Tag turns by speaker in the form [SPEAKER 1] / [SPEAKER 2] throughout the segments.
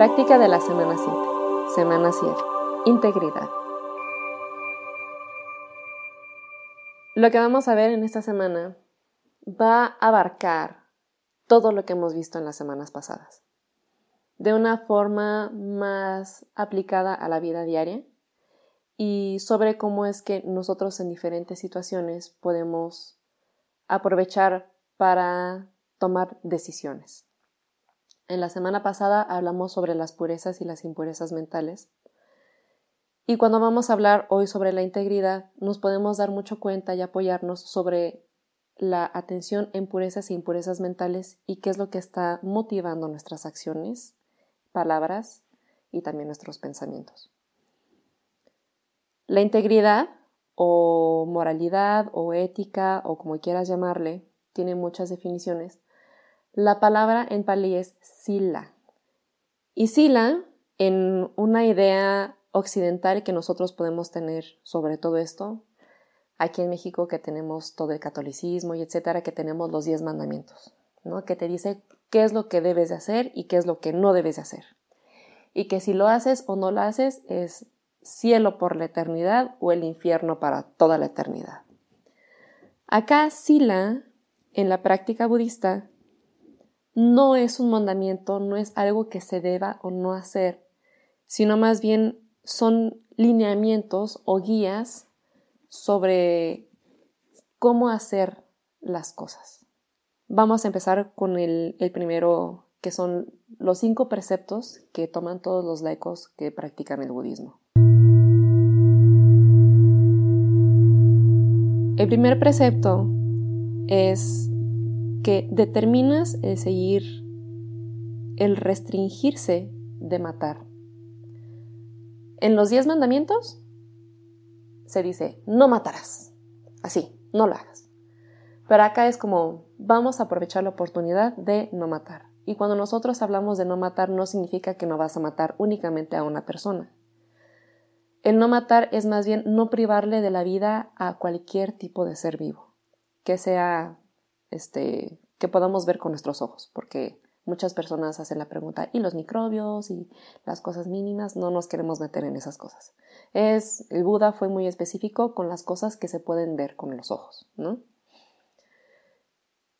[SPEAKER 1] Práctica de la semana 7. Semana 7. Integridad. Lo que vamos a ver en esta semana va a abarcar todo lo que hemos visto en las semanas pasadas, de una forma más aplicada a la vida diaria y sobre cómo es que nosotros en diferentes situaciones podemos aprovechar para tomar decisiones. En la semana pasada hablamos sobre las purezas y las impurezas mentales. Y cuando vamos a hablar hoy sobre la integridad, nos podemos dar mucho cuenta y apoyarnos sobre la atención en purezas e impurezas mentales y qué es lo que está motivando nuestras acciones, palabras y también nuestros pensamientos. La integridad o moralidad o ética o como quieras llamarle, tiene muchas definiciones, la palabra en palí es sila. Y sila, en una idea occidental que nosotros podemos tener sobre todo esto, aquí en México que tenemos todo el catolicismo y etcétera, que tenemos los diez mandamientos, ¿no? Que te dice qué es lo que debes de hacer y qué es lo que no debes de hacer. Y que si lo haces o no lo haces es cielo por la eternidad o el infierno para toda la eternidad. Acá sila, en la práctica budista, no es un mandamiento, no es algo que se deba o no hacer, sino más bien son lineamientos o guías sobre cómo hacer las cosas. Vamos a empezar con el, primero, que son los cinco preceptos que toman todos los laicos que practican el budismo. El primer precepto es que determinas el seguir, el restringirse de matar. En los diez mandamientos se dice, no matarás. Así, no lo hagas. Pero acá es como, vamos a aprovechar la oportunidad de no matar. Y cuando nosotros hablamos de no matar, no significa que no vas a matar únicamente a una persona. El no matar es más bien no privarle de la vida a cualquier tipo de ser vivo, que sea este, que podamos ver con nuestros ojos, porque muchas personas hacen la pregunta, ¿y los microbios y las cosas mínimas? No nos queremos meter en esas cosas. Es, el Buda fue muy específico con las cosas que se pueden ver con los ojos, ¿no?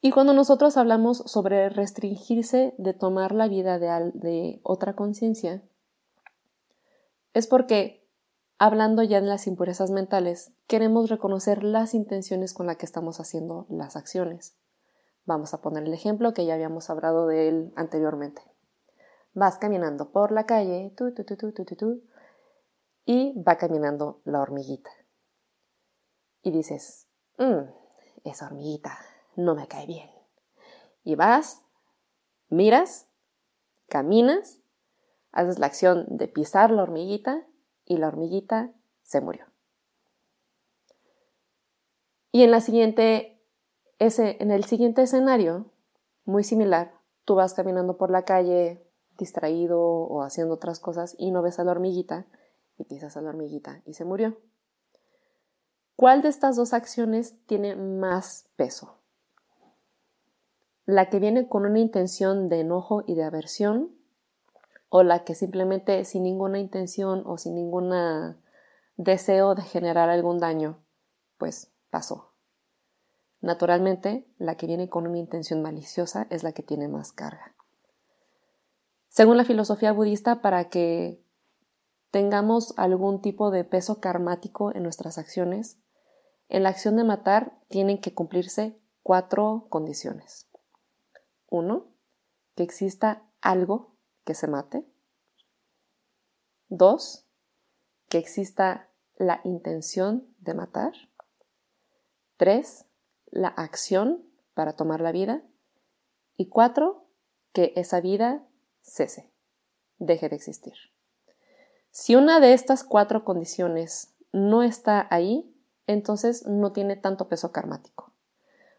[SPEAKER 1] Y cuando nosotros hablamos sobre restringirse de tomar la vida de, de otra conciencia, es porque, hablando ya de las impurezas mentales, queremos reconocer las intenciones con las que estamos haciendo las acciones. Vamos a poner el ejemplo que ya habíamos hablado de él anteriormente. Vas caminando por la calle, tu, tu, tu, y va caminando la hormiguita. Y dices, mmm, esa hormiguita no me cae bien. Y vas, miras, caminas, haces la acción de pisar la hormiguita y la hormiguita se murió. Y en la siguiente en el siguiente escenario, muy similar, tú vas caminando por la calle distraído o haciendo otras cosas y no ves a la hormiguita y pisas a la hormiguita y se murió. ¿Cuál de estas dos acciones tiene más peso? ¿La que viene con una intención de enojo y de aversión? ¿O la que simplemente sin ninguna intención o sin ningún deseo de generar algún daño, pues pasó? Naturalmente, la que viene con una intención maliciosa es la que tiene más carga. Según la filosofía budista, para que tengamos algún tipo de peso karmático en nuestras acciones, en la acción de matar tienen que cumplirse cuatro condiciones. Uno, que exista algo que se mate. Dos, que exista la intención de matar. Tres, la acción para tomar la vida. Y cuatro, que esa vida cese, deje de existir. Si una de estas cuatro condiciones no está ahí, entonces no tiene tanto peso karmático.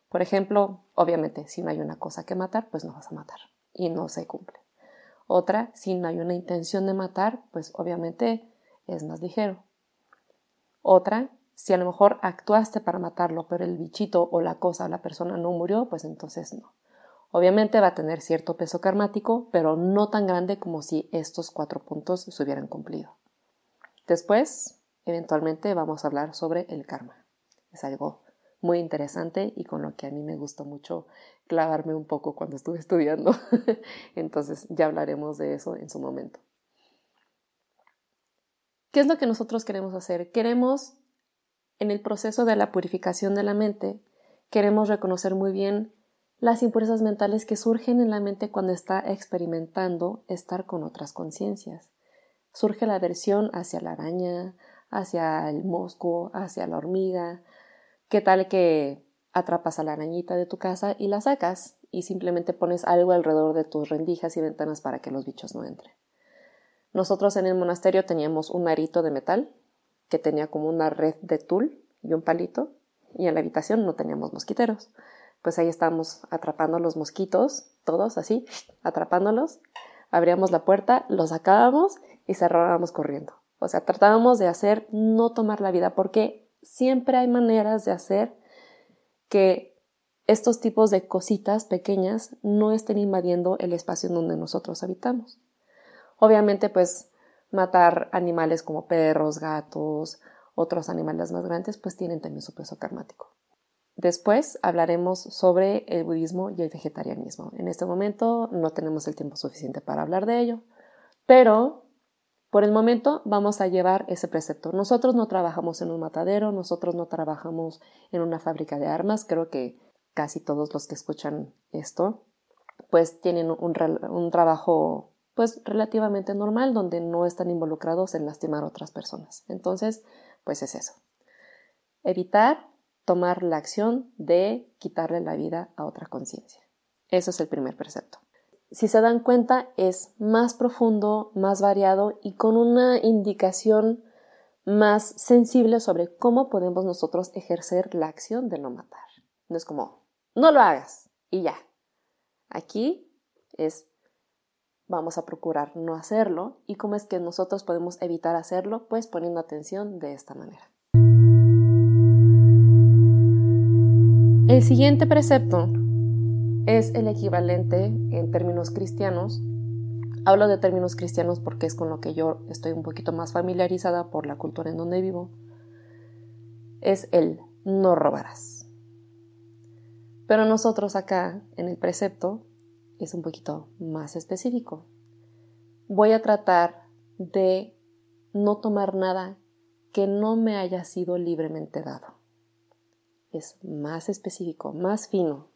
[SPEAKER 1] Por ejemplo, obviamente, si no hay una cosa que matar, pues no vas a matar y no se cumple. Otra, si no hay una intención de matar, pues obviamente es más ligero. Otra, si a lo mejor actuaste para matarlo, pero el bichito o la cosa o la persona no murió, pues entonces no. Obviamente va a tener cierto peso karmático, pero no tan grande como si estos cuatro puntos se hubieran cumplido. Después, eventualmente vamos a hablar sobre el karma. Es algo muy interesante y con lo que a mí me gustó mucho clavarme un poco cuando estuve estudiando. Entonces ya hablaremos de eso en su momento. ¿Qué es lo que nosotros queremos hacer? Queremos, en el proceso de la purificación de la mente, queremos reconocer muy bien las impurezas mentales que surgen en la mente cuando está experimentando estar con otras conciencias. Surge la aversión hacia la araña, hacia el mosco, hacia la hormiga. ¿Qué tal que atrapas a la arañita de tu casa y la sacas y simplemente pones algo alrededor de tus rendijas y ventanas para que los bichos no entren? Nosotros en el monasterio teníamos un arito de metal que tenía como una red de tul y un palito y en la habitación no teníamos mosquiteros pues ahí estábamos atrapando los mosquitos, todos así, atrapándolos. Abríamos la puerta, los sacábamos y cerrábamos corriendo. O sea, tratábamos de hacer no tomar la vida porque siempre hay maneras de hacer que estos tipos de cositas pequeñas no estén invadiendo el espacio en donde nosotros habitamos. Obviamente, pues matar animales como perros, gatos, otros animales más grandes, pues tienen también su peso karmático. Después hablaremos sobre el budismo y el vegetarianismo. En este momento no tenemos el tiempo suficiente para hablar de ello, pero por el momento vamos a llevar ese precepto. Nosotros no trabajamos en un matadero, nosotros no trabajamos en una fábrica de armas, creo que casi todos los que escuchan esto pues tienen un, trabajo pues relativamente normal donde no están involucrados en lastimar a otras personas. Entonces, pues es eso. Evitar tomar la acción de quitarle la vida a otra conciencia. Eso es el primer precepto. Si se dan cuenta, es más profundo, más variado y con una indicación más sensible sobre cómo podemos nosotros ejercer la acción de no matar. No es como, no lo hagas y ya. Aquí es, vamos a procurar no hacerlo y cómo es que nosotros podemos evitar hacerlo, pues poniendo atención de esta manera. El siguiente precepto es el equivalente en términos cristianos. Hablo de términos cristianos porque es con lo que yo estoy un poquito más familiarizada por la cultura en donde vivo. Es el no robarás. Pero nosotros acá en el precepto es un poquito más específico. Voy a tratar de no tomar nada que no me haya sido libremente dado es más específico, más fino.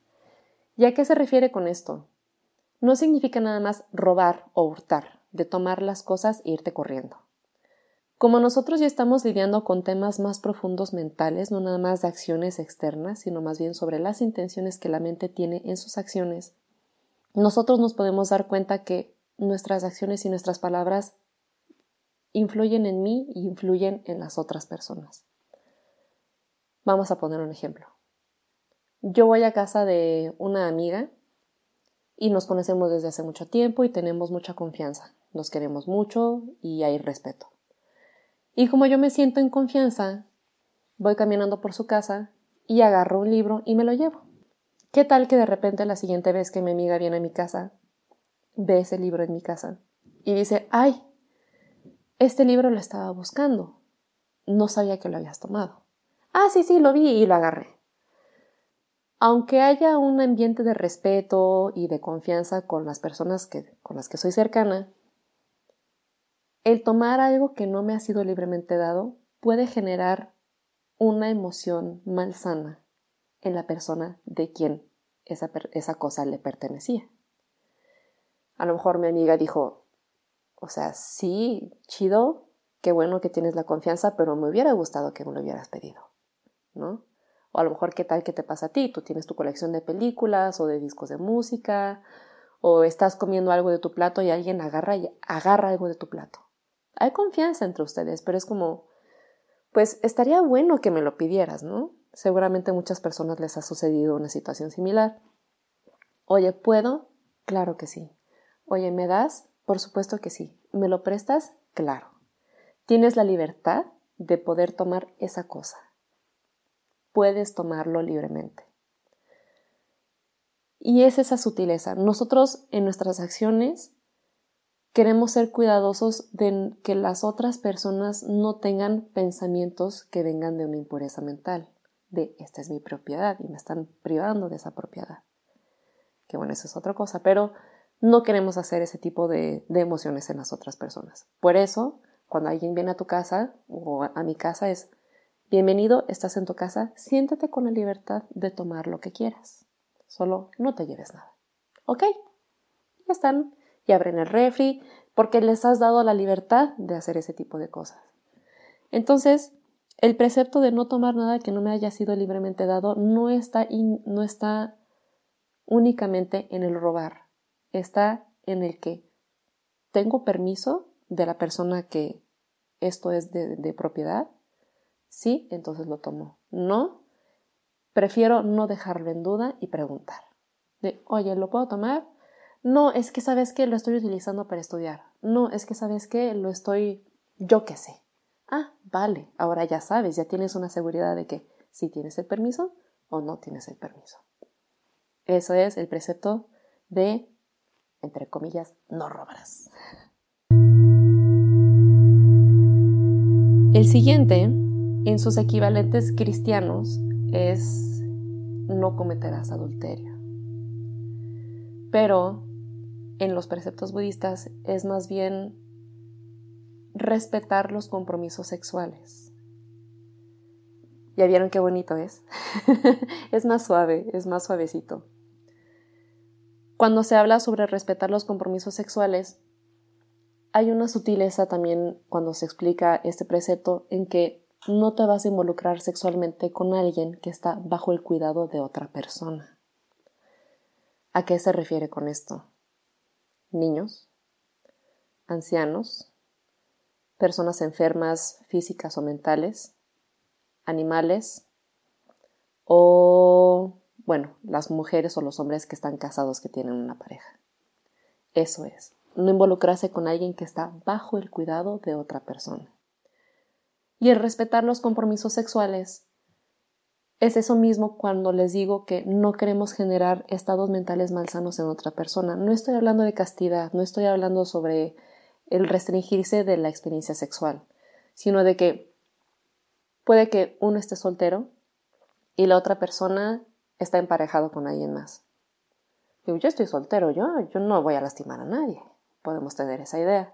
[SPEAKER 1] ¿Y a qué se refiere con esto? No significa nada más robar o hurtar, de tomar las cosas e irte corriendo. Como nosotros ya estamos lidiando con temas más profundos mentales, no nada más de acciones externas, sino más bien sobre las intenciones que la mente tiene en sus acciones, nosotros nos podemos dar cuenta que nuestras acciones y nuestras palabras influyen en mí y influyen en las otras personas. Vamos a poner un ejemplo. Yo voy a casa de una amiga y nos conocemos desde hace mucho tiempo y tenemos mucha confianza. Nos queremos mucho y hay respeto. Y como yo me siento en confianza, voy caminando por su casa y agarro un libro y me lo llevo. ¿Qué tal que de repente la siguiente vez que mi amiga viene a mi casa, ve ese libro en mi casa y dice, ay, este libro lo estaba buscando, no sabía que lo habías tomado. Ah, sí, sí, lo vi y lo agarré. Aunque haya un ambiente de respeto y de confianza con las personas que, con las que soy cercana, el tomar algo que no me ha sido libremente dado puede generar una emoción malsana en la persona de quien esa, esa cosa le pertenecía. A lo mejor mi amiga dijo, o sea, sí, chido, qué bueno que tienes la confianza, pero me hubiera gustado que me lo hubieras pedido. ¿no? O a lo mejor, ¿qué tal que te pasa a ti? Tú tienes tu colección de películas o de discos de música, o estás comiendo algo de tu plato y alguien agarra, agarra algo de tu plato. Hay confianza entre ustedes, pero es como, pues estaría bueno que me lo pidieras, ¿no? Seguramente a muchas personas les ha sucedido una situación similar. Oye, ¿puedo? Claro que sí. Oye, ¿me das? Por supuesto que sí. ¿Me lo prestas? Claro. Tienes la libertad de poder tomar esa cosa puedes tomarlo libremente. Y es esa sutileza. Nosotros en nuestras acciones queremos ser cuidadosos de que las otras personas no tengan pensamientos que vengan de una impureza mental, de esta es mi propiedad y me están privando de esa propiedad. Que bueno, eso es otra cosa, pero no queremos hacer ese tipo de, de emociones en las otras personas. Por eso, cuando alguien viene a tu casa o a mi casa es, bienvenido, estás en tu casa, siéntate con la libertad de tomar lo que quieras. Solo no te lleves nada. ¿Ok? Ya están. Y abren el refri porque les has dado la libertad de hacer ese tipo de cosas. Entonces, el precepto de no tomar nada que no me haya sido libremente dado no está, no está únicamente en el robar, está en el que tengo permiso de la persona que esto es de, de propiedad. Sí, entonces lo tomo. No, prefiero no dejarlo en duda y preguntar. De, oye, ¿lo puedo tomar? No, es que sabes que lo estoy utilizando para estudiar. No, es que sabes que lo estoy, yo qué sé. Ah, vale, ahora ya sabes, ya tienes una seguridad de que si tienes el permiso o no tienes el permiso. Eso es el precepto de, entre comillas, no robarás. El siguiente, en sus equivalentes cristianos, es no cometerás adulterio. Pero en los preceptos budistas es más bien respetar los compromisos sexuales. ¿Ya vieron qué bonito es? es más suave, es más suavecito. Cuando se habla sobre respetar los compromisos sexuales, hay una sutileza también cuando se explica este precepto en que no te vas a involucrar sexualmente con alguien que está bajo el cuidado de otra persona. ¿A qué se refiere con esto? Niños, ancianos, personas enfermas físicas o mentales, animales o bueno, las mujeres o los hombres que están casados que tienen una pareja. Eso es, no involucrarse con alguien que está bajo el cuidado de otra persona. Y el respetar los compromisos sexuales es eso mismo cuando les digo que no queremos generar estados mentales malsanos en otra persona. No estoy hablando de castidad, no estoy hablando sobre el restringirse de la experiencia sexual, sino de que puede que uno esté soltero y la otra persona está emparejado con alguien más. Digo, yo estoy soltero, yo, yo no voy a lastimar a nadie. Podemos tener esa idea.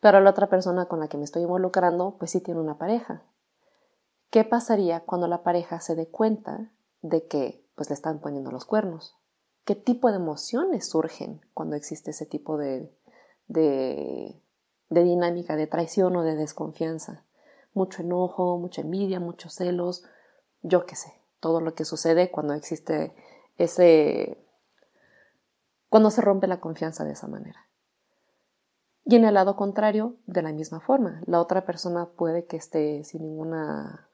[SPEAKER 1] Pero la otra persona con la que me estoy involucrando, pues sí tiene una pareja. ¿Qué pasaría cuando la pareja se dé cuenta de que pues le están poniendo los cuernos? ¿Qué tipo de emociones surgen cuando existe ese tipo de, de, de dinámica de traición o de desconfianza? Mucho enojo, mucha envidia, muchos celos, yo qué sé todo lo que sucede cuando existe ese... cuando se rompe la confianza de esa manera. Y en el lado contrario, de la misma forma, la otra persona puede que esté sin ningún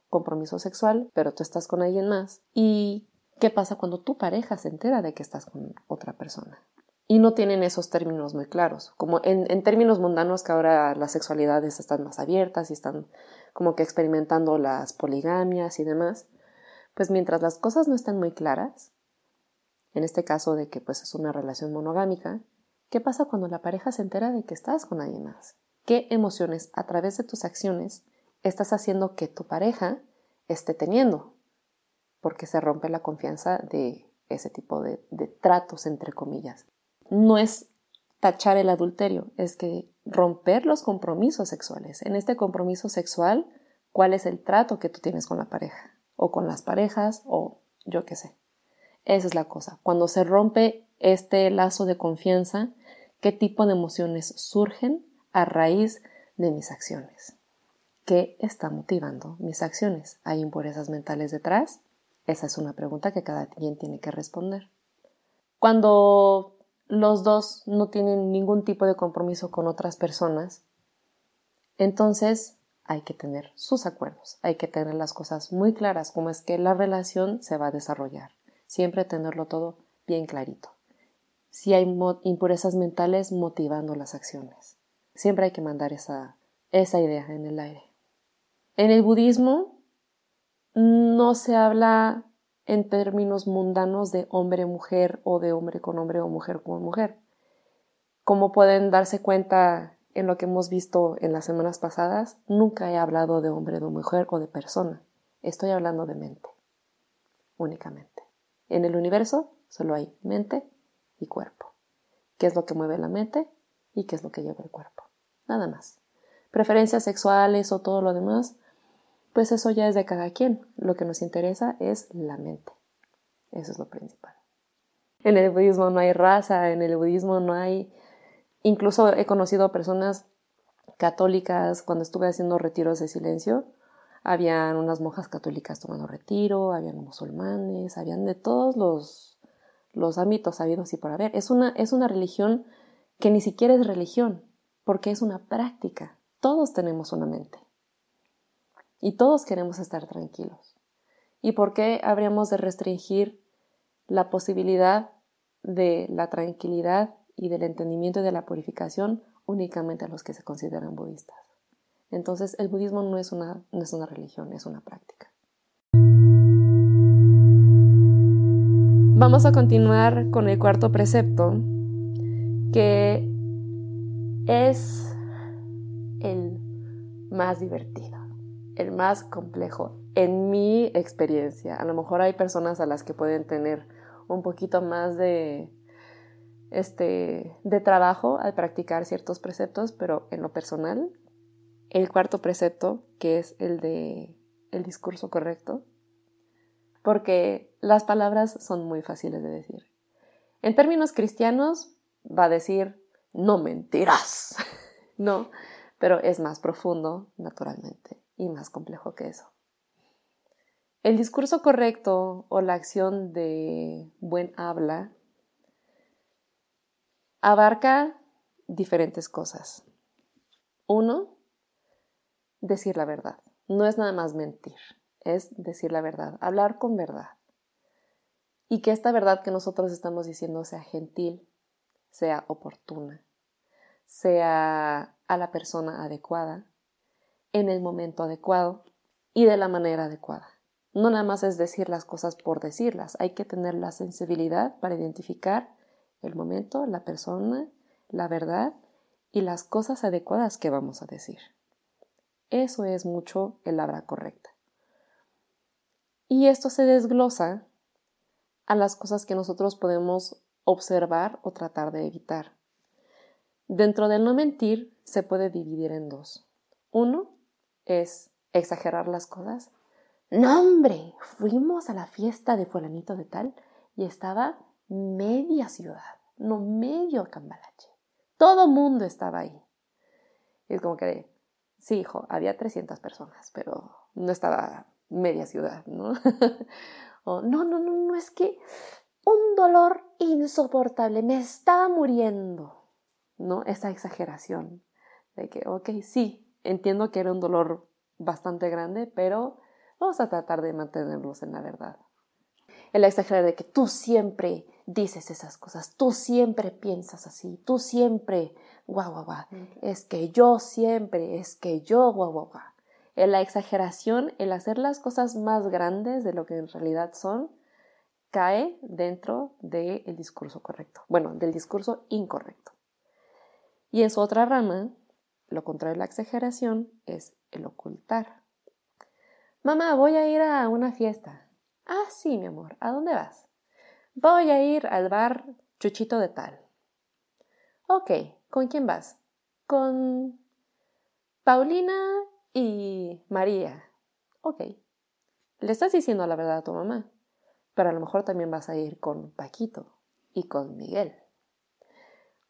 [SPEAKER 1] compromiso sexual, pero tú estás con alguien más. ¿Y qué pasa cuando tu pareja se entera de que estás con otra persona? Y no tienen esos términos muy claros, como en, en términos mundanos que ahora las sexualidades están más abiertas y están como que experimentando las poligamias y demás pues mientras las cosas no están muy claras, en este caso de que pues es una relación monogámica, ¿qué pasa cuando la pareja se entera de que estás con alguien más? ¿Qué emociones a través de tus acciones estás haciendo que tu pareja esté teniendo? Porque se rompe la confianza de ese tipo de, de tratos, entre comillas. No es tachar el adulterio, es que romper los compromisos sexuales. En este compromiso sexual, ¿cuál es el trato que tú tienes con la pareja? o con las parejas o yo qué sé. Esa es la cosa. Cuando se rompe este lazo de confianza, ¿qué tipo de emociones surgen a raíz de mis acciones? ¿Qué está motivando mis acciones? ¿Hay impurezas mentales detrás? Esa es una pregunta que cada quien tiene que responder. Cuando los dos no tienen ningún tipo de compromiso con otras personas, entonces hay que tener sus acuerdos, hay que tener las cosas muy claras, como es que la relación se va a desarrollar. Siempre tenerlo todo bien clarito. Si hay impurezas mentales motivando las acciones. Siempre hay que mandar esa, esa idea en el aire. En el budismo no se habla en términos mundanos de hombre-mujer o de hombre con hombre o mujer con mujer. Como pueden darse cuenta en lo que hemos visto en las semanas pasadas, nunca he hablado de hombre, de mujer o de persona. Estoy hablando de mente, únicamente. En el universo solo hay mente y cuerpo. ¿Qué es lo que mueve la mente y qué es lo que lleva el cuerpo? Nada más. Preferencias sexuales o todo lo demás, pues eso ya es de cada quien. Lo que nos interesa es la mente. Eso es lo principal. En el budismo no hay raza, en el budismo no hay... Incluso he conocido personas católicas cuando estuve haciendo retiros de silencio. Habían unas monjas católicas tomando retiro, habían musulmanes, habían de todos los, los ámbitos habidos y por haber. Es una, es una religión que ni siquiera es religión, porque es una práctica. Todos tenemos una mente. Y todos queremos estar tranquilos. ¿Y por qué habríamos de restringir la posibilidad de la tranquilidad y del entendimiento y de la purificación únicamente a los que se consideran budistas? Entonces, el budismo no es una, no es una religión, es una práctica. Vamos a continuar con el cuarto precepto, que es el más divertido el más complejo en mi experiencia. A lo mejor hay personas a las que pueden tener un poquito más de este de trabajo al practicar ciertos preceptos, pero en lo personal, el cuarto precepto, que es el de el discurso correcto, porque las palabras son muy fáciles de decir. En términos cristianos va a decir no mentirás. no, pero es más profundo naturalmente y más complejo que eso. El discurso correcto o la acción de buen habla abarca diferentes cosas. Uno, decir la verdad. No es nada más mentir, es decir la verdad, hablar con verdad. Y que esta verdad que nosotros estamos diciendo sea gentil, sea oportuna, sea a la persona adecuada en el momento adecuado y de la manera adecuada. No nada más es decir las cosas por decirlas, hay que tener la sensibilidad para identificar el momento, la persona, la verdad y las cosas adecuadas que vamos a decir. Eso es mucho el habla correcta. Y esto se desglosa a las cosas que nosotros podemos observar o tratar de evitar. Dentro del no mentir se puede dividir en dos. Uno, es exagerar las cosas. No, hombre, fuimos a la fiesta de fulanito de tal y estaba media ciudad, no medio cambalache. Todo mundo estaba ahí. Y es como que, sí, hijo, había 300 personas, pero no estaba media ciudad, ¿no? o, no, no, no, no, es que un dolor insoportable, me estaba muriendo, ¿no? Esa exageración de que, ok, sí, Entiendo que era un dolor bastante grande, pero vamos a tratar de mantenerlos en la verdad. El exagerar de que tú siempre dices esas cosas, tú siempre piensas así, tú siempre, guau, guau, guau, es que yo siempre, es que yo, guau, guau, guau. En la exageración, el hacer las cosas más grandes de lo que en realidad son, cae dentro del discurso correcto, bueno, del discurso incorrecto. Y en su otra rama, lo contrario de la exageración es el ocultar. Mamá, voy a ir a una fiesta. Ah, sí, mi amor. ¿A dónde vas? Voy a ir al bar Chuchito de tal. Ok, ¿con quién vas? Con Paulina y María. Ok. Le estás diciendo la verdad a tu mamá, pero a lo mejor también vas a ir con Paquito y con Miguel.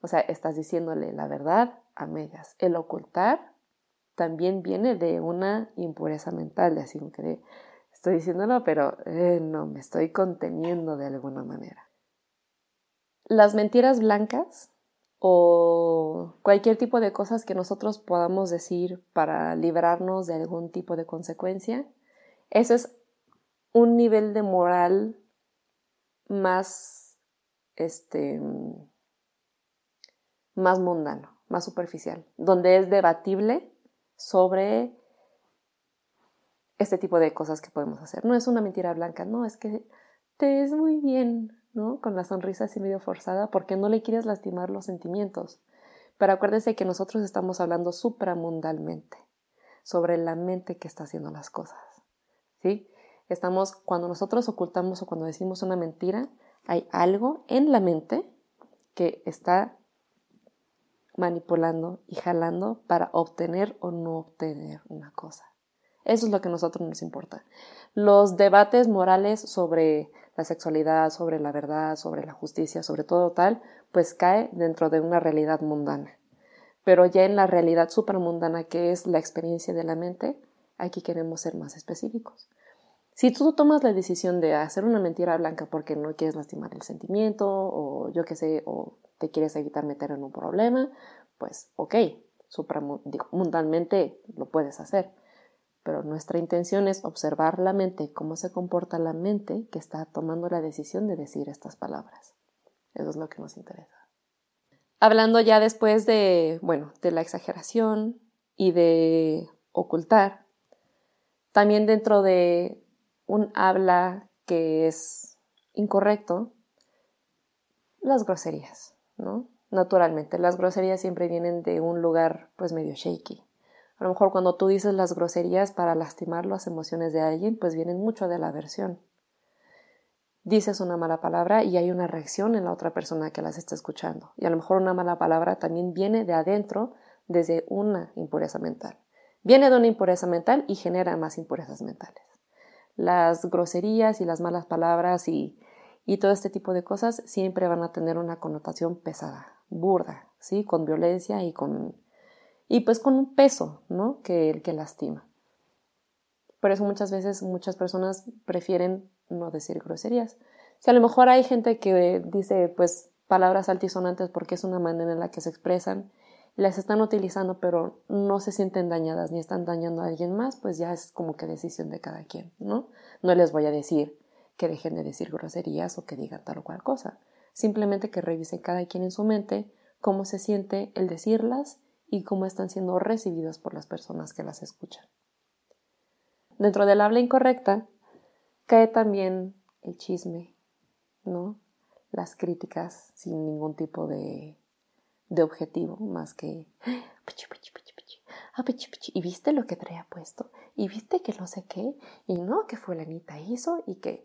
[SPEAKER 1] O sea, estás diciéndole la verdad a medias. El ocultar también viene de una impureza mental, de así que estoy diciéndolo, pero eh, no, me estoy conteniendo de alguna manera. Las mentiras blancas o cualquier tipo de cosas que nosotros podamos decir para librarnos de algún tipo de consecuencia, eso es un nivel de moral más, este, más mundano más superficial, donde es debatible sobre este tipo de cosas que podemos hacer. No es una mentira blanca, no, es que te ves muy bien, Con la sonrisa así medio forzada porque no le quieres lastimar los sentimientos. Pero acuérdense que nosotros estamos hablando supramundalmente, sobre la mente que está haciendo las cosas, ¿sí? Estamos, cuando nosotros ocultamos o cuando decimos una mentira, hay algo en la mente que está manipulando y jalando para obtener o no obtener una cosa. Eso es lo que a nosotros nos importa. Los debates morales sobre la sexualidad, sobre la verdad, sobre la justicia, sobre todo tal, pues cae dentro de una realidad mundana. Pero ya en la realidad supramundana, que es la experiencia de la mente, aquí queremos ser más específicos. Si tú tomas la decisión de hacer una mentira blanca porque no quieres lastimar el sentimiento o yo qué sé, o te quieres evitar meter en un problema, pues ok, supramundalmente lo puedes hacer pero nuestra intención es observar la mente, cómo se comporta la mente que está tomando la decisión de decir estas palabras. Eso es lo que nos interesa. Hablando ya después de, bueno, de la exageración y de ocultar, también dentro de un habla que es incorrecto, las groserías, ¿no? Naturalmente, las groserías siempre vienen de un lugar pues medio shaky, a lo mejor cuando tú dices las groserías para lastimar las emociones de alguien, pues vienen mucho de la aversión. Dices una mala palabra y hay una reacción en la otra persona que las está escuchando. Y a lo mejor una mala palabra también viene de adentro desde una impureza mental. Viene de una impureza mental y genera más impurezas mentales. Las groserías y las malas palabras y, y todo este tipo de cosas siempre van a tener una connotación pesada, burda, ¿sí? Con violencia y con y pues con un peso, ¿no? Que el que lastima. Por eso muchas veces muchas personas prefieren no decir groserías. Si a lo mejor hay gente que dice pues palabras altisonantes porque es una manera en la que se expresan, las están utilizando pero no se sienten dañadas ni están dañando a alguien más, pues ya es como que decisión de cada quien, ¿no? No les voy a decir que dejen de decir groserías o que digan tal o cual cosa. Simplemente que revisen cada quien en su mente cómo se siente el decirlas y cómo están siendo recibidas por las personas que las escuchan. Dentro del habla incorrecta cae también el chisme, ¿no? Las críticas sin ningún tipo de, de objetivo más que ah, y viste lo que traía puesto y viste que no sé qué y no que fulanita hizo y que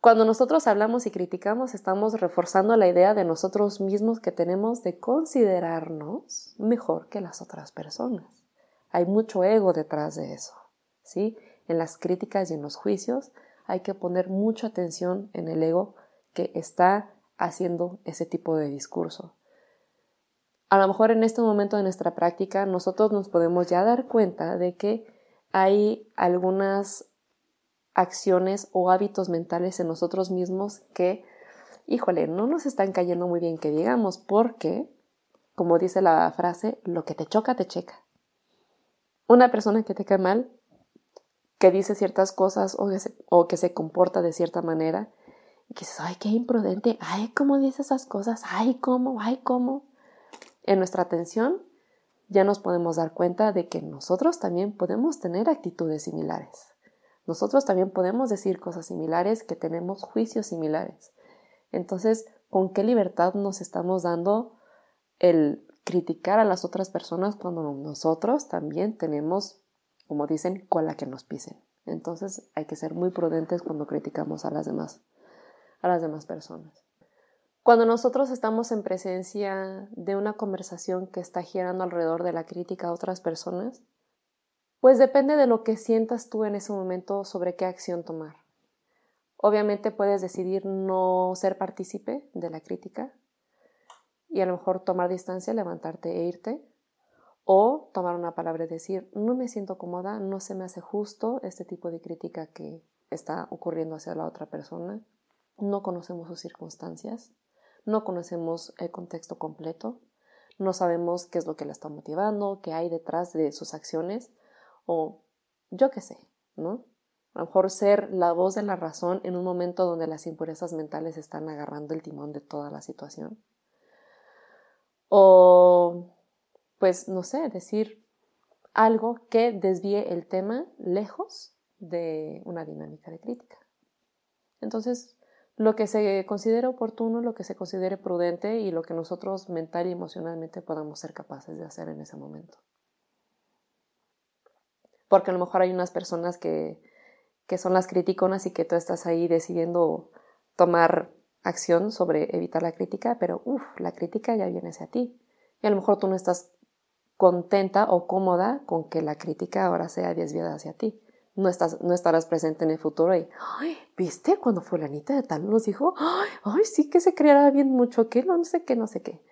[SPEAKER 1] cuando nosotros hablamos y criticamos, estamos reforzando la idea de nosotros mismos que tenemos de considerarnos mejor que las otras personas. Hay mucho ego detrás de eso, ¿sí? En las críticas y en los juicios hay que poner mucha atención en el ego que está haciendo ese tipo de discurso. A lo mejor en este momento de nuestra práctica nosotros nos podemos ya dar cuenta de que hay algunas acciones o hábitos mentales en nosotros mismos que, híjole, no nos están cayendo muy bien que digamos, porque, como dice la frase, lo que te choca, te checa. Una persona que te cae mal, que dice ciertas cosas o que se, comporta de cierta manera, y que dices, ay, qué imprudente, ay, cómo dice esas cosas, ay, cómo, ay, cómo. En nuestra atención ya nos podemos dar cuenta de que nosotros también podemos tener actitudes similares. Nosotros también podemos decir cosas similares, que tenemos juicios similares. Entonces, ¿con qué libertad nos estamos dando el criticar a las otras personas cuando nosotros también tenemos, como dicen, cola que nos pisen? Entonces, hay que ser muy prudentes cuando criticamos a las demás, a las demás personas. Cuando nosotros estamos en presencia de una conversación que está girando alrededor de la crítica a otras personas, pues depende de lo que sientas tú en ese momento sobre qué acción tomar. Obviamente puedes decidir no ser partícipe de la crítica y a lo mejor tomar distancia, levantarte e irte, o tomar una palabra y decir, no me siento cómoda, no se me hace justo este tipo de crítica que está ocurriendo hacia la otra persona, no conocemos sus circunstancias, no conocemos el contexto completo, no sabemos qué es lo que la está motivando, qué hay detrás de sus acciones, o yo qué sé, ¿no? A lo mejor ser la voz de la razón en un momento donde las impurezas mentales están agarrando el timón de toda la situación. O, pues, no sé, decir algo que desvíe el tema lejos de una dinámica de crítica. Entonces, lo que se considere oportuno, lo que se considere prudente y lo que nosotros mental y emocionalmente podamos ser capaces de hacer en ese momento. Porque a lo mejor hay unas personas que, que son las criticonas y que tú estás ahí decidiendo tomar acción sobre evitar la crítica, pero uff, la crítica ya viene hacia ti. Y a lo mejor tú no estás contenta o cómoda con que la crítica ahora sea desviada hacia ti. No, estás, no estarás presente en el futuro y, ay, ¿viste cuando fulanita de tal nos dijo? Ay, sí que se creará bien mucho, que no sé qué, no sé qué.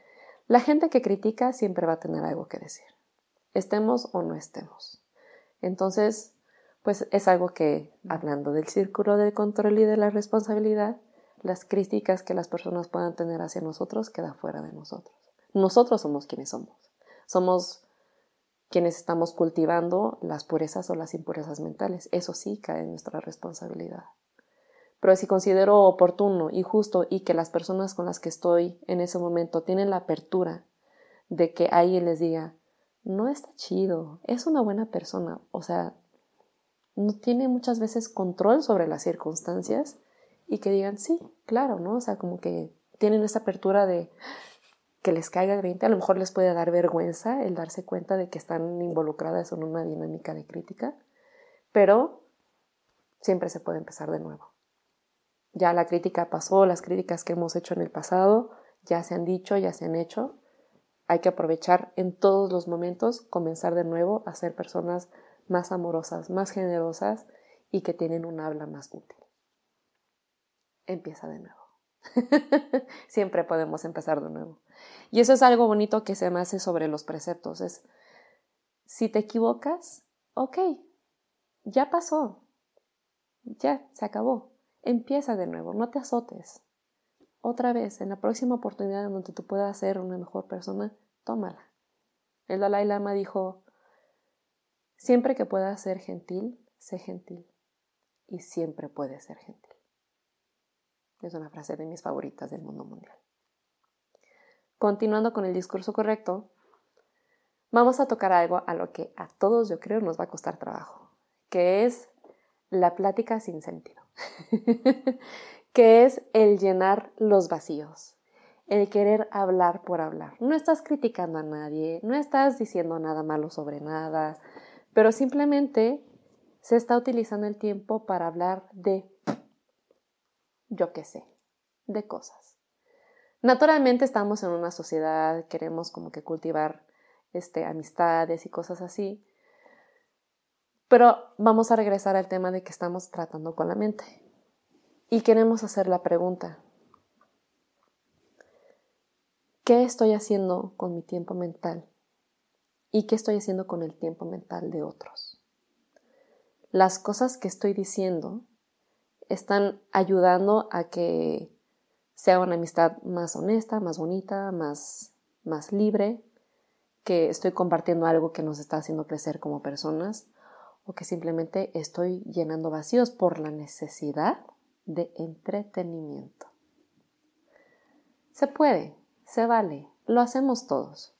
[SPEAKER 1] La gente que critica siempre va a tener algo que decir, estemos o no estemos. Entonces, pues es algo que, hablando del círculo del control y de la responsabilidad, las críticas que las personas puedan tener hacia nosotros queda fuera de nosotros. Nosotros somos quienes somos. Somos quienes estamos cultivando las purezas o las impurezas mentales. Eso sí cae en nuestra responsabilidad. Pero si considero oportuno y justo y que las personas con las que estoy en ese momento tienen la apertura de que alguien les diga, no está chido, es una buena persona, o sea, no tiene muchas veces control sobre las circunstancias y que digan, sí, claro, ¿no? O sea, como que tienen esa apertura de que les caiga el 20, a lo mejor les puede dar vergüenza el darse cuenta de que están involucradas en una dinámica de crítica, pero siempre se puede empezar de nuevo. Ya la crítica pasó, las críticas que hemos hecho en el pasado ya se han dicho, ya se han hecho. Hay que aprovechar en todos los momentos, comenzar de nuevo a ser personas más amorosas, más generosas y que tienen un habla más útil empieza de nuevo. Siempre podemos empezar de nuevo. Y eso es algo bonito que se me hace sobre los preceptos. Es, si te equivocas, ok, ya pasó, ya se acabó. Empieza de nuevo, no te azotes. Otra vez, en la próxima oportunidad en donde tú puedas ser una mejor persona, tómala. El Dalai Lama dijo, siempre que puedas ser gentil, sé gentil. Y siempre puedes ser gentil. Es una frase de mis favoritas del mundo mundial. Continuando con el discurso correcto, vamos a tocar algo a lo que a todos yo creo nos va a costar trabajo, que es la plática sin sentido, que es el llenar los vacíos, el querer hablar por hablar. No estás criticando a nadie, no estás diciendo nada malo sobre nada, pero simplemente se está utilizando el tiempo para hablar de yo qué sé, de cosas. Naturalmente estamos en una sociedad, queremos como que cultivar este, amistades y cosas así, pero vamos a regresar al tema de que estamos tratando con la mente y queremos hacer la pregunta, ¿qué estoy haciendo con mi tiempo mental? ¿Y qué estoy haciendo con el tiempo mental de otros? Las cosas que estoy diciendo están ayudando a que sea una amistad más honesta, más bonita, más, más libre, que estoy compartiendo algo que nos está haciendo crecer como personas o que simplemente estoy llenando vacíos por la necesidad de entretenimiento. Se puede, se vale, lo hacemos todos.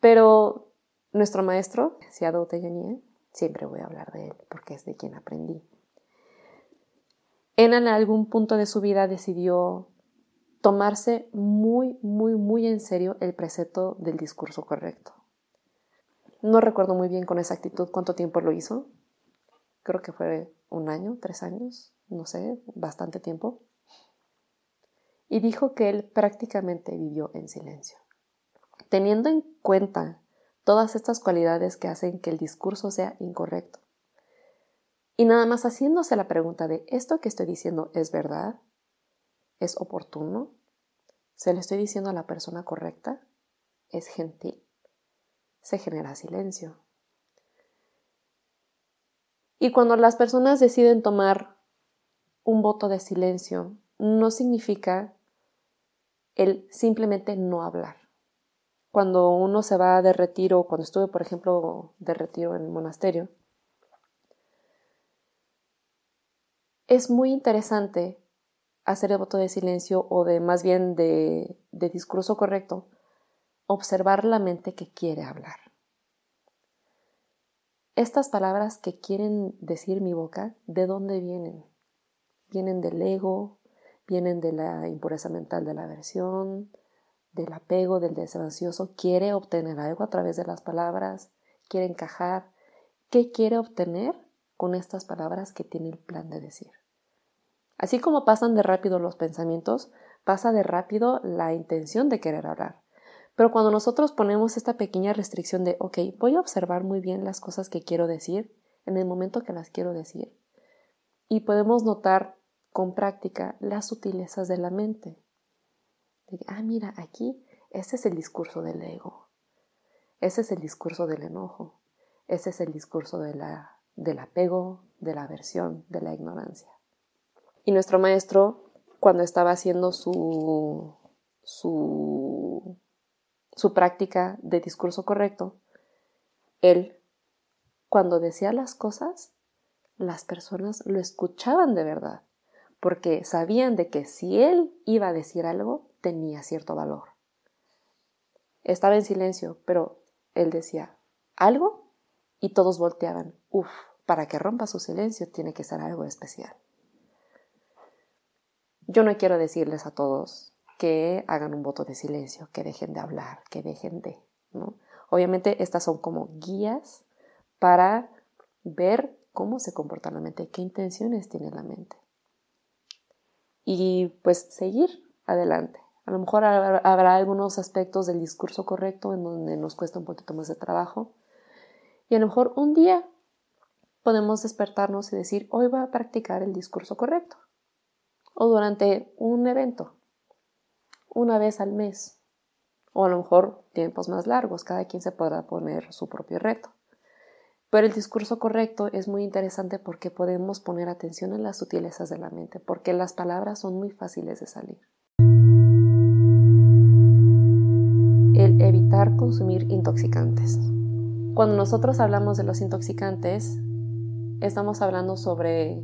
[SPEAKER 1] Pero nuestro maestro, Siado Tejaniel, siempre voy a hablar de él porque es de quien aprendí en algún punto de su vida decidió tomarse muy, muy, muy en serio el precepto del discurso correcto. No recuerdo muy bien con exactitud cuánto tiempo lo hizo. Creo que fue un año, tres años, no sé, bastante tiempo. Y dijo que él prácticamente vivió en silencio. Teniendo en cuenta todas estas cualidades que hacen que el discurso sea incorrecto, y nada más haciéndose la pregunta de ¿esto que estoy diciendo es verdad? ¿Es oportuno? ¿Se le estoy diciendo a la persona correcta? ¿Es gentil? Se genera silencio. Y cuando las personas deciden tomar un voto de silencio, no significa el simplemente no hablar. Cuando uno se va de retiro, cuando estuve, por ejemplo, de retiro en el monasterio, es muy interesante hacer el voto de silencio o de más bien de, de discurso correcto, observar la mente que quiere hablar. Estas palabras que quieren decir mi boca, ¿de dónde vienen? vienen del ego, vienen de la impureza mental de la aversión, del apego, del deseo quiere obtener algo a través de las palabras, quiere encajar. ¿Qué quiere obtener con estas palabras que tiene el plan de decir? Así como pasan de rápido los pensamientos, pasa de rápido la intención de querer hablar. Pero cuando nosotros ponemos esta pequeña restricción de, ok, voy a observar muy bien las cosas que quiero decir en el momento que las quiero decir, y podemos notar con práctica las sutilezas de la mente. ah, mira, aquí ese es el discurso del ego, ese es el discurso del enojo, ese es el discurso de del apego, de la aversión, de la ignorancia. Y nuestro maestro, cuando estaba haciendo su, su, su práctica de discurso correcto, él, cuando decía las cosas, las personas lo escuchaban de verdad, porque sabían de que si él iba a decir algo, tenía cierto valor. Estaba en silencio, pero él decía algo y todos volteaban. Uf, para que rompa su silencio tiene que ser algo especial. Yo no quiero decirles a todos que hagan un voto de silencio, que dejen de hablar, que dejen de, ¿no? Obviamente estas son como guías para ver cómo se comporta la mente, qué intenciones tiene la mente. Y pues seguir adelante. A lo mejor habrá algunos aspectos del discurso correcto en donde nos cuesta un poquito más de trabajo. Y a lo mejor un día podemos despertarnos y decir, hoy voy a practicar el discurso correcto. O durante un evento, una vez al mes. O a lo mejor tiempos más largos, cada quien se podrá poner su propio reto. Pero el discurso correcto es muy interesante porque podemos poner atención en las sutilezas de la mente, porque las palabras son muy fáciles de salir. El evitar consumir intoxicantes. Cuando nosotros hablamos de los intoxicantes, estamos hablando sobre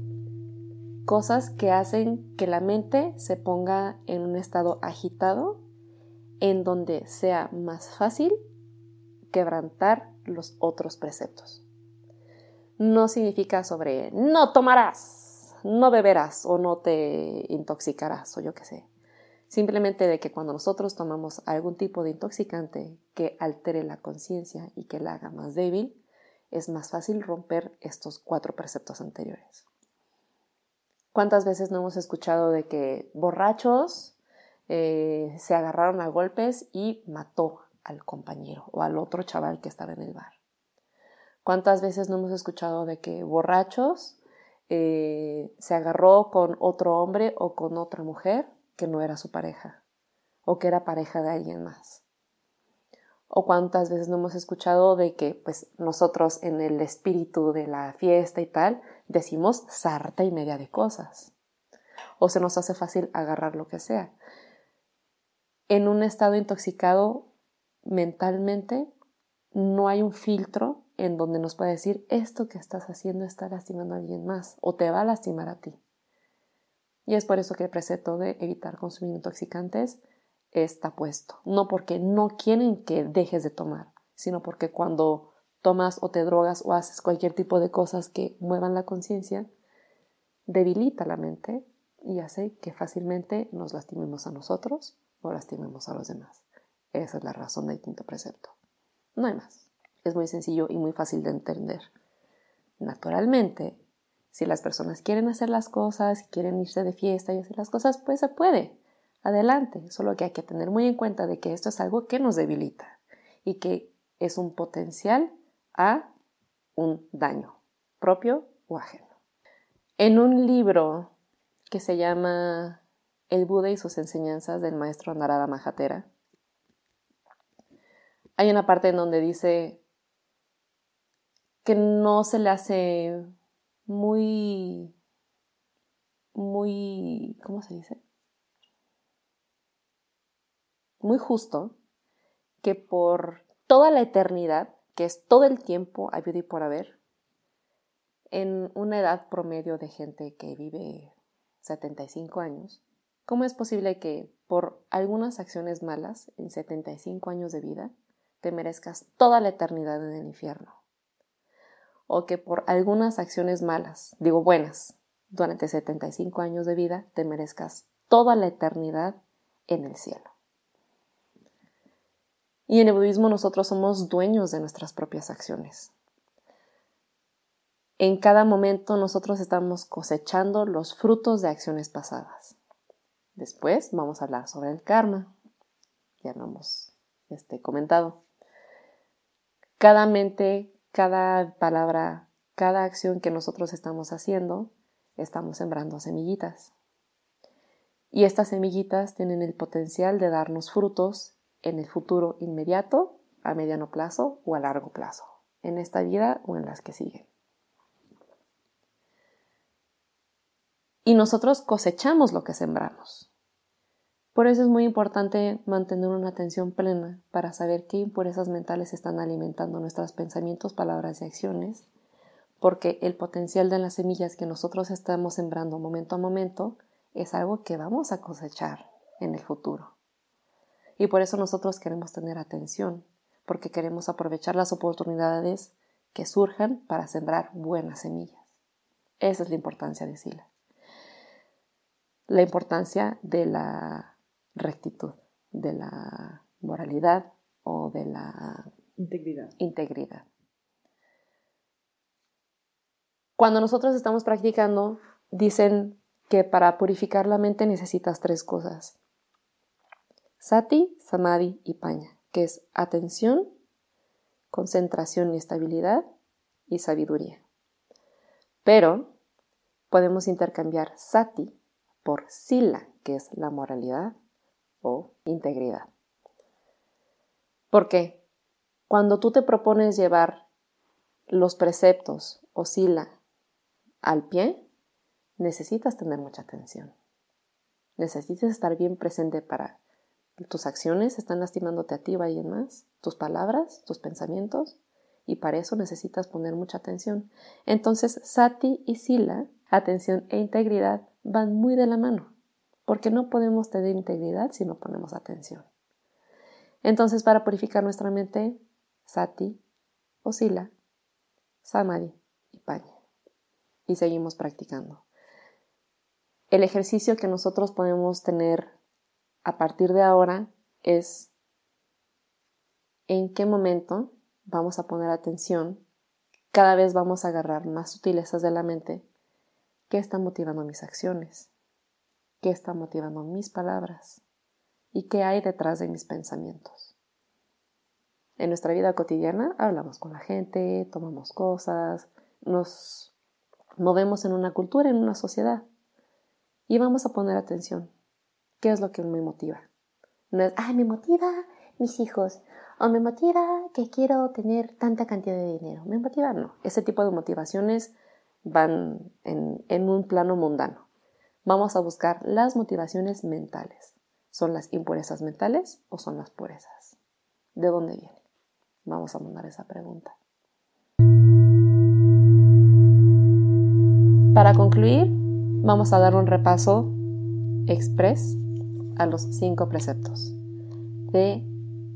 [SPEAKER 1] cosas que hacen que la mente se ponga en un estado agitado, en donde sea más fácil quebrantar los otros preceptos no significa sobre no tomarás, no beberás o no te intoxicarás o yo qué sé. Simplemente de que cuando nosotros tomamos algún tipo de intoxicante que altere la conciencia y que la haga más débil, es más fácil romper estos cuatro preceptos anteriores. ¿Cuántas veces no hemos escuchado de que borrachos eh, se agarraron a golpes y mató al compañero o al otro chaval que estaba en el bar? ¿Cuántas veces no hemos escuchado de que borrachos eh, se agarró con otro hombre o con otra mujer que no era su pareja o que era pareja de alguien más? ¿O cuántas veces no hemos escuchado de que pues nosotros en el espíritu de la fiesta y tal decimos sarta y media de cosas? O se nos hace fácil agarrar lo que sea. En un estado intoxicado mentalmente no hay un filtro en donde nos puede decir esto que estás haciendo está lastimando a alguien más o te va a lastimar a ti. Y es por eso que el precepto de evitar consumir intoxicantes está puesto. No porque no quieren que dejes de tomar, sino porque cuando tomas o te drogas o haces cualquier tipo de cosas que muevan la conciencia, debilita la mente y hace que fácilmente nos lastimemos a nosotros o lastimemos a los demás. Esa es la razón del quinto precepto. No hay más. Es muy sencillo y muy fácil de entender. Naturalmente, si las personas quieren hacer las cosas, quieren irse de fiesta y hacer las cosas, pues se puede. Adelante, solo que hay que tener muy en cuenta de que esto es algo que nos debilita y que es un potencial a un daño propio o ajeno. En un libro que se llama El Buda y sus enseñanzas del maestro Narada Mahatera, hay una parte en donde dice que no se le hace muy, muy, ¿cómo se dice? Muy justo que por toda la eternidad, que es todo el tiempo habido y por haber, en una edad promedio de gente que vive 75 años, ¿cómo es posible que por algunas acciones malas en 75 años de vida te merezcas toda la eternidad en el infierno? o que por algunas acciones malas, digo buenas, durante 75 años de vida te merezcas toda la eternidad en el cielo. Y en el budismo nosotros somos dueños de nuestras propias acciones. En cada momento nosotros estamos cosechando los frutos de acciones pasadas. Después vamos a hablar sobre el karma. Ya lo hemos este, comentado. Cada mente, cada palabra, cada acción que nosotros estamos haciendo, estamos sembrando semillitas. Y estas semillitas tienen el potencial de darnos frutos en el futuro inmediato, a mediano plazo o a largo plazo, en esta vida o en las que siguen. Y nosotros cosechamos lo que sembramos. Por eso es muy importante mantener una atención plena para saber qué impurezas mentales están alimentando nuestros pensamientos, palabras y acciones, porque el potencial de las semillas que nosotros estamos sembrando momento a momento es algo que vamos a cosechar en el futuro. Y por eso nosotros queremos tener atención, porque queremos aprovechar las oportunidades que surjan para sembrar buenas semillas. Esa es la importancia de Sila. La importancia de la rectitud, de la moralidad o de la
[SPEAKER 2] integridad.
[SPEAKER 1] integridad. Cuando nosotros estamos practicando, dicen que para purificar la mente necesitas tres cosas. Sati, Samadhi y Paña, que es atención, concentración y estabilidad y sabiduría. Pero podemos intercambiar Sati por Sila, que es la moralidad o integridad. ¿Por qué? Cuando tú te propones llevar los preceptos o Sila al pie, necesitas tener mucha atención. Necesitas estar bien presente para tus acciones están lastimándote a ti o a alguien más, tus palabras, tus pensamientos, y para eso necesitas poner mucha atención. Entonces, Sati y Sila, atención e integridad, van muy de la mano, porque no podemos tener integridad si no ponemos atención. Entonces, para purificar nuestra mente, Sati o Sila, Samadhi y Paña. Y seguimos practicando el ejercicio que nosotros podemos tener a partir de ahora es en qué momento vamos a poner atención, cada vez vamos a agarrar más sutilezas de la mente, qué está motivando mis acciones, qué está motivando mis palabras y qué hay detrás de mis pensamientos. En nuestra vida cotidiana hablamos con la gente, tomamos cosas, nos movemos en una cultura, en una sociedad y vamos a poner atención. ¿Qué es lo que me motiva? No es, ay, me motiva mis hijos, o me motiva que quiero tener tanta cantidad de dinero. Me motiva, no. Ese tipo de motivaciones van en, un plano mundano. Vamos a buscar las motivaciones mentales. ¿Son las impurezas mentales o son las purezas? ¿De dónde vienen? Vamos a mandar esa pregunta. Para concluir, vamos a dar un repaso express a los cinco preceptos de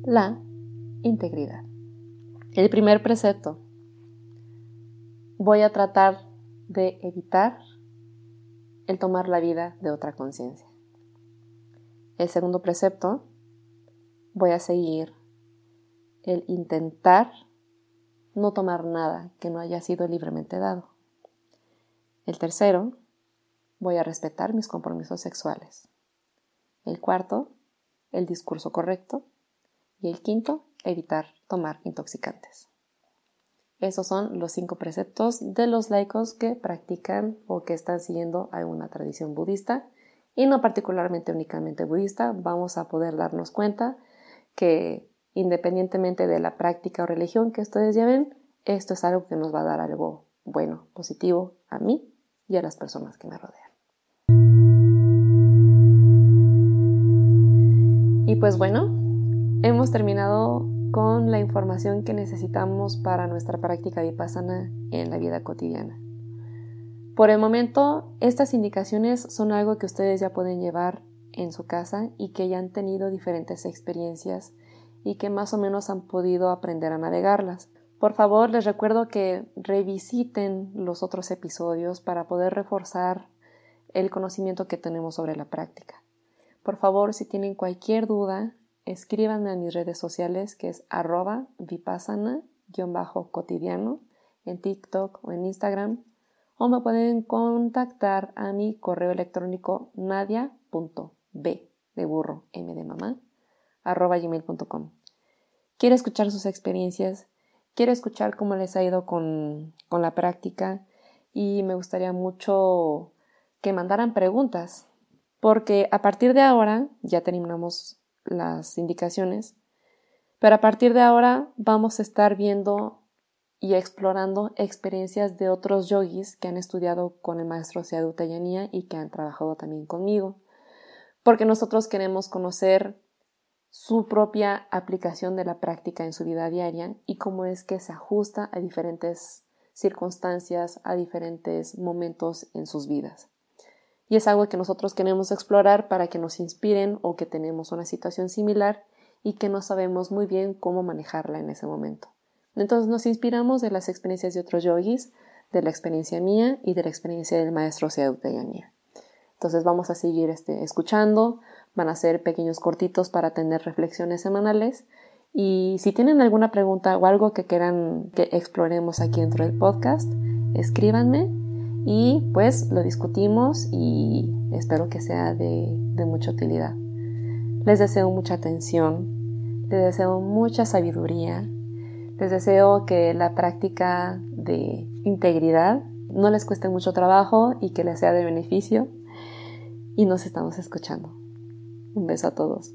[SPEAKER 1] la integridad. El primer precepto, voy a tratar de evitar el tomar la vida de otra conciencia. El segundo precepto, voy a seguir el intentar no tomar nada que no haya sido libremente dado. El tercero, voy a respetar mis compromisos sexuales. El cuarto, el discurso correcto. Y el quinto, evitar tomar intoxicantes. Esos son los cinco preceptos de los laicos que practican o que están siguiendo alguna tradición budista y no particularmente únicamente budista. Vamos a poder darnos cuenta que independientemente de la práctica o religión que ustedes lleven, esto es algo que nos va a dar algo bueno, positivo a mí y a las personas que me rodean. Y pues bueno, hemos terminado con la información que necesitamos para nuestra práctica vipassana en la vida cotidiana. Por el momento, estas indicaciones son algo que ustedes ya pueden llevar en su casa y que ya han tenido diferentes experiencias y que más o menos han podido aprender a navegarlas. Por favor, les recuerdo que revisiten los otros episodios para poder reforzar el conocimiento que tenemos sobre la práctica. Por favor, si tienen cualquier duda, escríbanme a mis redes sociales que es arroba vipassana-cotidiano en TikTok o en Instagram o me pueden contactar a mi correo electrónico nadia.b de burro m de mamá arroba gmail.com. Quiero escuchar sus experiencias, quiero escuchar cómo les ha ido con, con la práctica y me gustaría mucho que mandaran preguntas porque a partir de ahora ya terminamos las indicaciones, pero a partir de ahora vamos a estar viendo y explorando experiencias de otros yogis que han estudiado con el maestro Seadu Tayaniya y que han trabajado también conmigo, porque nosotros queremos conocer su propia aplicación de la práctica en su vida diaria y cómo es que se ajusta a diferentes circunstancias, a diferentes momentos en sus vidas y es algo que nosotros queremos explorar para que nos inspiren o que tenemos una situación similar y que no sabemos muy bien cómo manejarla en ese momento. Entonces nos inspiramos de las experiencias de otros yogis, de la experiencia mía y de la experiencia del maestro mía. Entonces vamos a seguir este, escuchando, van a ser pequeños cortitos para tener reflexiones semanales y si tienen alguna pregunta o algo que quieran que exploremos aquí dentro del podcast, escríbanme y pues lo discutimos y espero que sea de, mucha utilidad. Les deseo mucha atención, les deseo mucha sabiduría, les deseo que la práctica de integridad no les cueste mucho trabajo y que les sea de beneficio y nos estamos escuchando. Un beso a todos.